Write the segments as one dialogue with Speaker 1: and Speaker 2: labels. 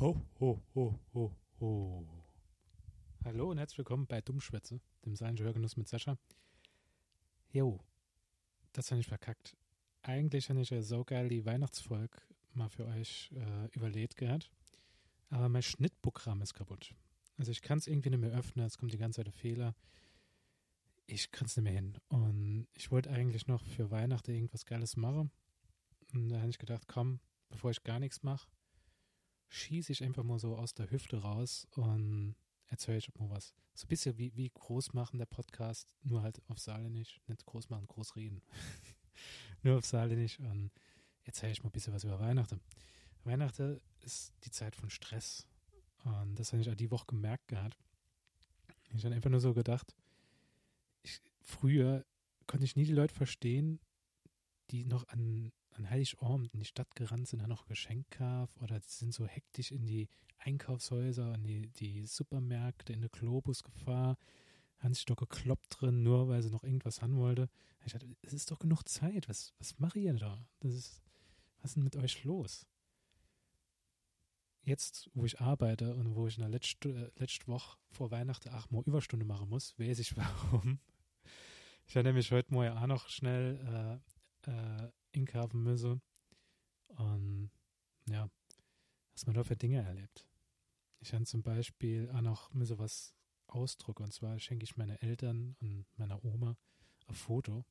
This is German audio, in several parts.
Speaker 1: Ho, ho, ho, ho, ho. Hallo und herzlich willkommen bei Dummschwätze, dem seinen Hörgenuss mit Sascha. Jo, das habe ich verkackt. Eigentlich habe ich ja so geil die Weihnachtsvolk mal für euch äh, überlegt gehabt. Aber mein Schnittprogramm ist kaputt. Also ich kann es irgendwie nicht mehr öffnen, es kommt die ganze Zeit der Fehler. Ich kann es nicht mehr hin. Und ich wollte eigentlich noch für Weihnachten irgendwas Geiles machen. Und da habe ich gedacht, komm, bevor ich gar nichts mache, schieße ich einfach mal so aus der Hüfte raus und erzähle ich mal was. So ein bisschen wie, wie groß machen der Podcast, nur halt auf Saarländisch. Nicht groß machen, groß reden. nur auf Saarländisch und erzähle ich mal ein bisschen was über Weihnachten. Weihnachten ist die Zeit von Stress. Und das habe ich auch die Woche gemerkt gehabt. Ich habe einfach nur so gedacht, ich, früher konnte ich nie die Leute verstehen, die noch an an Heiligabend in die Stadt gerannt sind, dann noch Geschenk kaufen oder sind so hektisch in die Einkaufshäuser, in die, die Supermärkte, in den Globus gefahren, haben sich doch gekloppt drin, nur weil sie noch irgendwas haben wollte. Ich dachte, es ist doch genug Zeit, was, was mache ihr da? Das ist, was ist denn mit euch los? Jetzt, wo ich arbeite und wo ich in der letzten äh, letzte Woche vor Weihnachten acht Mal Überstunde machen muss, weiß ich warum. Ich habe nämlich heute mal auch noch schnell äh, äh, inkaufen müsse. Und ja, was man da für Dinge erlebt. Ich habe zum Beispiel auch noch mir sowas ausdrucken. Und zwar schenke ich meinen Eltern und meiner Oma ein Foto.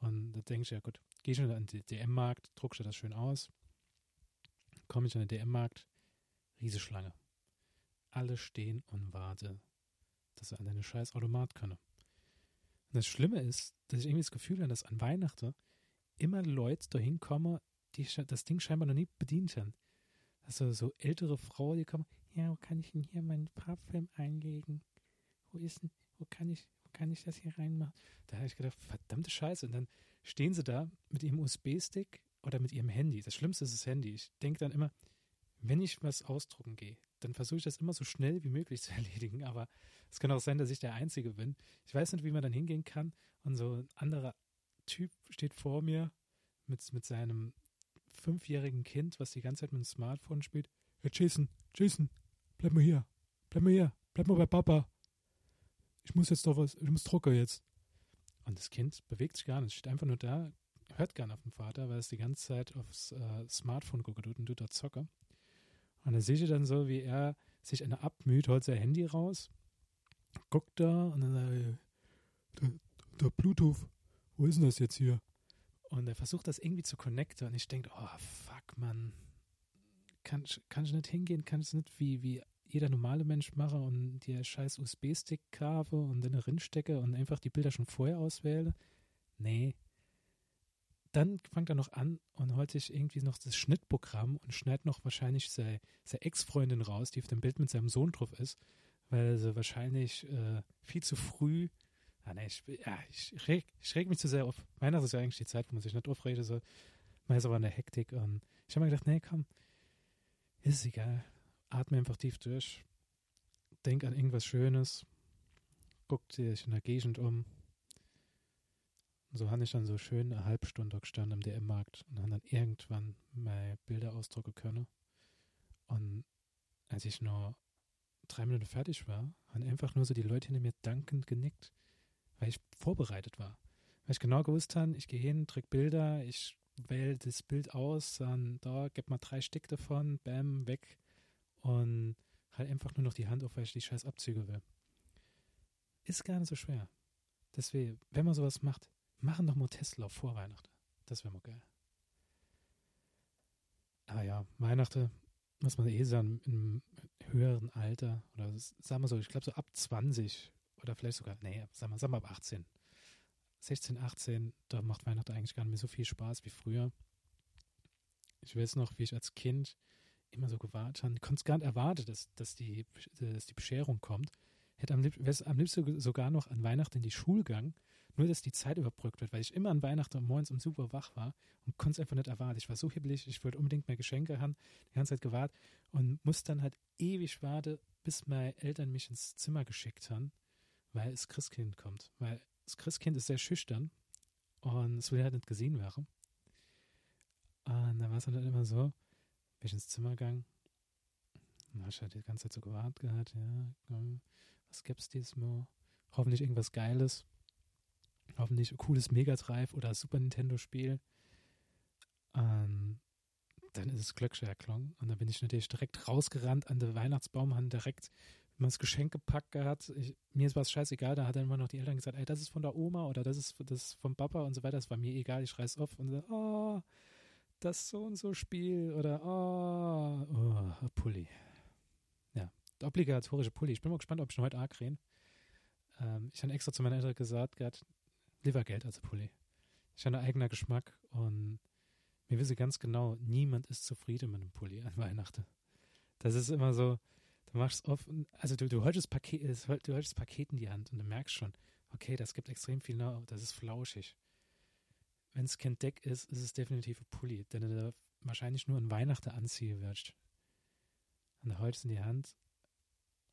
Speaker 1: Und da denke ich, ja gut, gehe ich an den DM-Markt, druckst du das schön aus. Komme ich an den DM-Markt, Rieseschlange. Alle stehen und warten, dass sie an deine scheiß Automat können. Und das Schlimme ist, dass ich irgendwie das Gefühl habe, dass an Weihnachten immer Leute da hinkommen, die das Ding scheinbar noch nie bedient haben. Also so ältere Frauen, die kommen, ja, wo kann ich denn hier meinen Farbfilm einlegen? Wo ist denn, wo kann ich, wo kann ich das hier reinmachen? Da habe ich gedacht, verdammte Scheiße. Und dann stehen sie da mit ihrem USB-Stick oder mit ihrem Handy. Das Schlimmste ist das Handy. Ich denke dann immer, wenn ich was ausdrucken gehe, dann versuche ich das immer so schnell wie möglich zu erledigen. Aber es kann auch sein, dass ich der Einzige bin. Ich weiß nicht, wie man dann hingehen kann und so ein anderer Typ steht vor mir mit, mit seinem fünfjährigen Kind, was die ganze Zeit mit dem Smartphone spielt. Hey Jason, Jason, bleib mal hier. Bleib mal hier. Bleib mal bei Papa. Ich muss jetzt doch was, ich muss drucken jetzt. Und das Kind bewegt sich gar nicht, steht einfach nur da, hört gar nicht auf den Vater, weil es die ganze Zeit aufs äh, Smartphone guckt und du da zocke. Und dann sehe ich dann so, wie er sich eine abmüht, holt sein Handy raus, guckt da und dann sagt er, der, der Bluetooth, wo ist denn das jetzt hier? Und er versucht das irgendwie zu connecten und ich denke, oh fuck, man, kann, kann ich nicht hingehen, kann ich nicht wie, wie jeder normale Mensch machen und dir scheiß USB-Stick kaufe und dann drin stecke und einfach die Bilder schon vorher auswähle. Nee. Dann fängt er noch an und holt sich irgendwie noch das Schnittprogramm und schneidet noch wahrscheinlich seine, seine Ex-Freundin raus, die auf dem Bild mit seinem Sohn drauf ist, weil sie wahrscheinlich äh, viel zu früh Ah, nee, ich, ja, ich, reg, ich reg mich zu sehr auf. Weihnachten ist ja eigentlich die Zeit, wo man sich nicht aufregt. So. Man ist aber in der Hektik. Und ich habe mir gedacht, nee, komm, ist egal. Atme einfach tief durch. Denk an irgendwas Schönes. Guck dich in der Gegend um. Und so habe ich dann so schön eine halbe Stunde gestanden am DM-Markt und habe dann irgendwann meine Bilder ausdrucken können. Und als ich nur drei Minuten fertig war, haben einfach nur so die Leute hinter mir dankend genickt weil ich vorbereitet war. Weil ich genau gewusst habe, ich gehe hin, drück Bilder, ich wähle das Bild aus, dann da, gib mal drei Stück davon, bam, weg und halt einfach nur noch die Hand auf, weil ich die scheiß Abzüge will. Ist gar nicht so schwer. Deswegen, wenn man sowas macht, machen doch mal Tesla vor Weihnachten. Das wäre mal geil. Aber ja, Weihnachten, muss man eh sagen, im höheren Alter, oder sagen wir so, ich glaube so ab 20 oder vielleicht sogar, nee, sagen wir, sagen wir ab 18. 16, 18, da macht Weihnachten eigentlich gar nicht mehr so viel Spaß wie früher. Ich weiß noch, wie ich als Kind immer so gewartet habe. Ich konnte es gar nicht erwarten, dass, dass, die, dass die Bescherung kommt. Hätte am, lieb, am liebsten sogar noch an Weihnachten in die Schule gegangen, nur dass die Zeit überbrückt wird, weil ich immer an Weihnachten morgens um super wach war und konnte es einfach nicht erwarten. Ich war so hibbelig, ich wollte unbedingt mehr Geschenke haben, die ganze Zeit gewartet und musste dann halt ewig warten, bis meine Eltern mich ins Zimmer geschickt haben weil das Christkind kommt. Weil das Christkind ist sehr schüchtern und es will halt nicht gesehen werden. Und dann war es dann halt immer so, bin ich ins Zimmer gegangen, dann hast halt die ganze Zeit so gewartet gehabt, ja, komm, was gibt's diesmal? Hoffentlich irgendwas Geiles. Hoffentlich ein cooles Mega Drive oder Super Nintendo Spiel. Ähm, dann ist es Glöckscher erklungen. Und dann bin ich natürlich direkt rausgerannt an den Weihnachtsbaum, haben direkt mal das Geschenk gepackt gehabt. Ich, mir war es scheißegal, da hat dann immer noch die Eltern gesagt, ey, das ist von der Oma oder das ist, das ist vom Papa und so weiter. Das war mir egal, ich reiß auf und so, oh, das so und so Spiel oder oh, oh Pulli. Ja, obligatorische Pulli. Ich bin mal gespannt, ob ich noch heute arg reden. Ähm, ich habe extra zu meinen Eltern gesagt, gehabt, lieber Geld als Pulli. Ich habe einen eigenen Geschmack und mir wissen ganz genau, niemand ist zufrieden mit einem Pulli an Weihnachten. Das ist immer so, machst oft, also du, du das Paket, du das Paket in die Hand und du merkst schon, okay, das gibt extrem viel, das ist flauschig. Wenn es kein Deck ist, ist es definitiv ein Pulli, den du da wahrscheinlich nur an Weihnachten anziehen wirst. Und du holst in die Hand,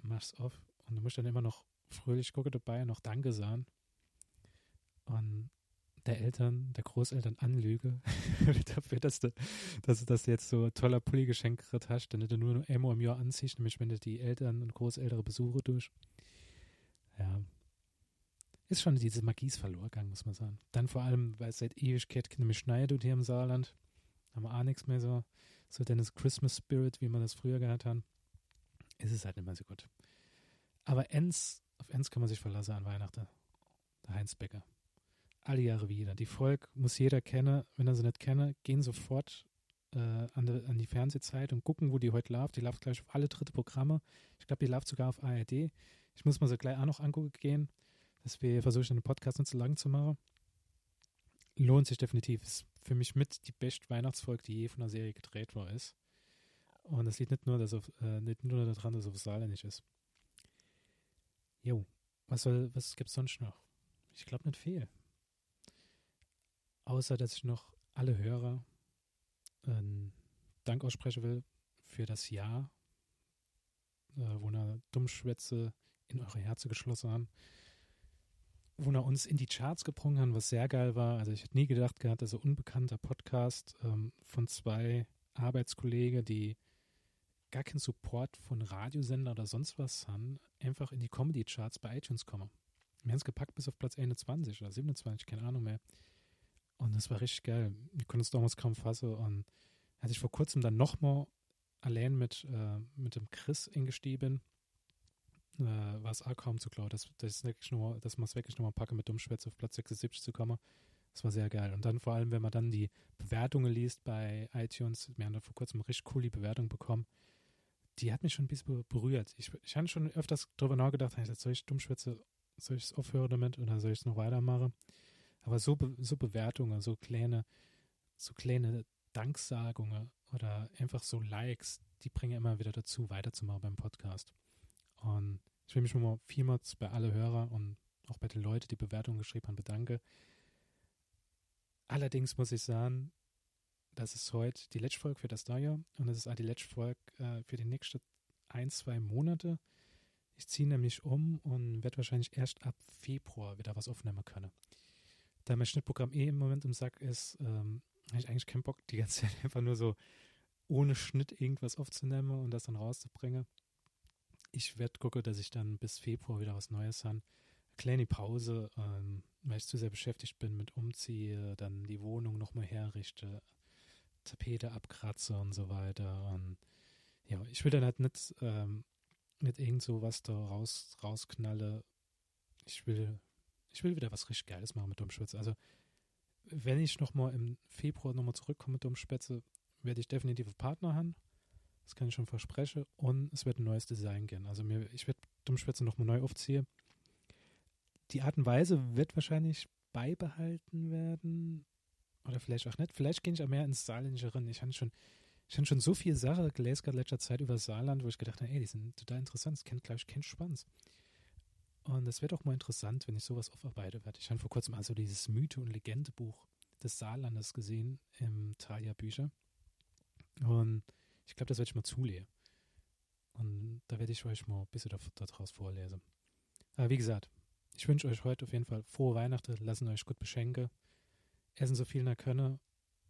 Speaker 1: machst auf und du musst dann immer noch fröhlich gucken dabei, noch Danke sagen. Und der Eltern, der Großeltern anlüge dafür, dass du, dass, du jetzt so toller Pulli geschenkt hast, den du nur einmal im Jahr anziehst, nämlich wenn du die Eltern und Großeltere Besuche durch. Ja. Ist schon diese Magie verloren gegangen, muss man sagen. Dann vor allem, weil es seit Ewigkeit mehr schneit hier im Saarland. Haben wir auch nichts mehr so. So Dennis Christmas Spirit, wie man das früher gehabt hat. Ist es halt nicht mehr so gut. Aber Enz, auf Enz kann man sich verlassen an Weihnachten. Der Heinz Becker alle Jahre wieder. Die Folge muss jeder kennen. Wenn er sie nicht kennt, gehen sofort äh, an, die, an, die, Fernsehzeit und gucken, wo die heute läuft. Die läuft gleich auf alle dritte Programme. Ich glaube, die läuft sogar auf ARD. Ich muss mal so gleich auch noch angucken gehen, dass wir versuchen, den Podcast nicht zu lang zu machen. Lohnt sich definitiv. Ist für mich mit die beste Weihnachtsfolge, die je von einer Serie gedreht war, ist. Und das liegt nicht nur, dass auf, äh, nicht nur daran, dass es auf Saarländisch ist. Jo, was was gibt's sonst noch? Ich glaube nicht viel. Außer, dass ich noch alle Hörer einen Dank aussprechen will für das Jahr, äh, wo eine Dummschwätze in eure Herzen geschlossen haben, wo er uns in die Charts gebrungen haben, was sehr geil war. Also ich hätte nie gedacht gehabt, dass ein unbekannter Podcast ähm, von zwei Arbeitskollegen, die gar keinen Support von Radiosender oder sonst was haben, einfach in die Comedy-Charts bei iTunes kommen. Wir haben es gepackt bis auf Platz 21 oder 27, keine Ahnung mehr. Und das war richtig geil. Ich konnte es damals kaum fassen. Und als ich vor kurzem dann nochmal allein mit, äh, mit dem Chris ingestiegen bin, äh, war es auch kaum zu klar, dass, dass, wirklich nur, dass man es wirklich nochmal packe, mit Dummschwätze auf Platz 76 zu kommen. Das war sehr geil. Und dann vor allem, wenn man dann die Bewertungen liest bei iTunes, wir haben da vor kurzem richtig coole Bewertung bekommen, die hat mich schon ein bisschen berührt. Ich, ich habe schon öfters darüber nachgedacht, soll ich Dummschwätze, soll ich es aufhören damit oder soll ich es noch weitermachen? Aber so, so Bewertungen, so kleine, so kleine Danksagungen oder einfach so Likes, die bringen immer wieder dazu, weiterzumachen beim Podcast. Und ich will mich schon mal vielmals bei alle Hörer und auch bei den Leuten, die Bewertungen geschrieben haben, bedanke. Allerdings muss ich sagen, das ist heute die letzte Folge für das Jahr und das ist auch die letzte Folge äh, für die nächsten ein, zwei Monate. Ich ziehe nämlich um und werde wahrscheinlich erst ab Februar wieder was aufnehmen können da mein Schnittprogramm eh im Moment im Sack ist, ähm, habe ich eigentlich keinen Bock, die ganze Zeit einfach nur so ohne Schnitt irgendwas aufzunehmen und das dann rauszubringen. Ich werde gucken, dass ich dann bis Februar wieder was Neues habe. Kleine Pause, ähm, weil ich zu sehr beschäftigt bin mit Umziehe, dann die Wohnung nochmal herrichte, Tapete abkratze und so weiter. Und ja, ich will dann halt nicht, ähm, nicht irgend so was da raus, rausknalle. Ich will ich will wieder was richtig Geiles machen mit Dummschwätze. Also, wenn ich nochmal im Februar nochmal zurückkomme mit Dummschwätze, werde ich definitiv einen Partner haben. Das kann ich schon versprechen. Und es wird ein neues Design gehen. Also, mir, ich werde Dummschwätze nochmal neu aufziehen. Die Art und Weise wird wahrscheinlich beibehalten werden. Oder vielleicht auch nicht. Vielleicht gehe ich auch mehr ins Saarländische rein. Ich habe schon, ich schon so viele Sachen gelesen gerade letzter Zeit über Saarland, wo ich gedacht habe, ey, die sind total interessant. Das kennt, glaube ich, kein Schwanz. Und es wird auch mal interessant, wenn ich sowas aufarbeite werde. Ich habe vor kurzem also dieses Mythe- und Legende-Buch des Saarlandes gesehen im Thalia Bücher. Und ich glaube, das werde ich mal zulegen. Und da werde ich euch mal ein bisschen daraus vorlesen. Aber wie gesagt, ich wünsche euch heute auf jeden Fall frohe Weihnachten. Lassen euch gut beschenken. Essen so viel ihr könne.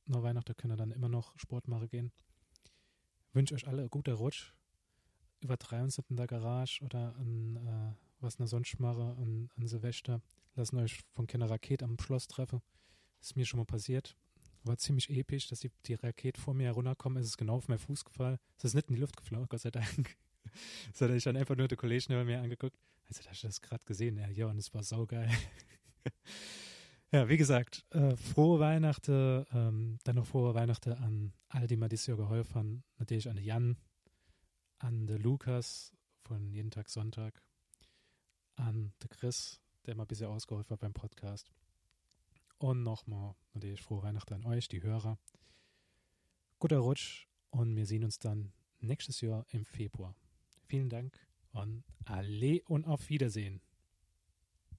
Speaker 1: Nach Weihnachten könnt ihr dann immer noch Sport machen gehen. Wünsche euch alle einen guten Rutsch. es nicht in der Garage oder an, äh, was na sonst mache, an, an Silvester. Lassen euch von keiner Rakete am Schloss treffen. Ist mir schon mal passiert. War ziemlich episch, dass die, die Rakete vor mir herunterkommen. Es ist genau auf meinen Fuß gefallen. Es ist nicht in die Luft geflogen, Gott sei Dank. Sondern ich dann einfach nur der Kollegen über mir angeguckt. Also, hast du das gerade gesehen? Ja, ja, und es war saugeil. ja, wie gesagt, äh, frohe Weihnachten. Ähm, dann noch frohe Weihnachten an all die mir dieses Jahr geholfen haben. Natürlich an den Jan, an den Lukas von Jeden Tag Sonntag, an den Chris, der mal ein bisschen ausgeholfen hat beim Podcast. Und nochmal natürlich frohe Weihnachten an euch, die Hörer. Guter Rutsch und wir sehen uns dann nächstes Jahr im Februar. Vielen Dank und alle und auf Wiedersehen.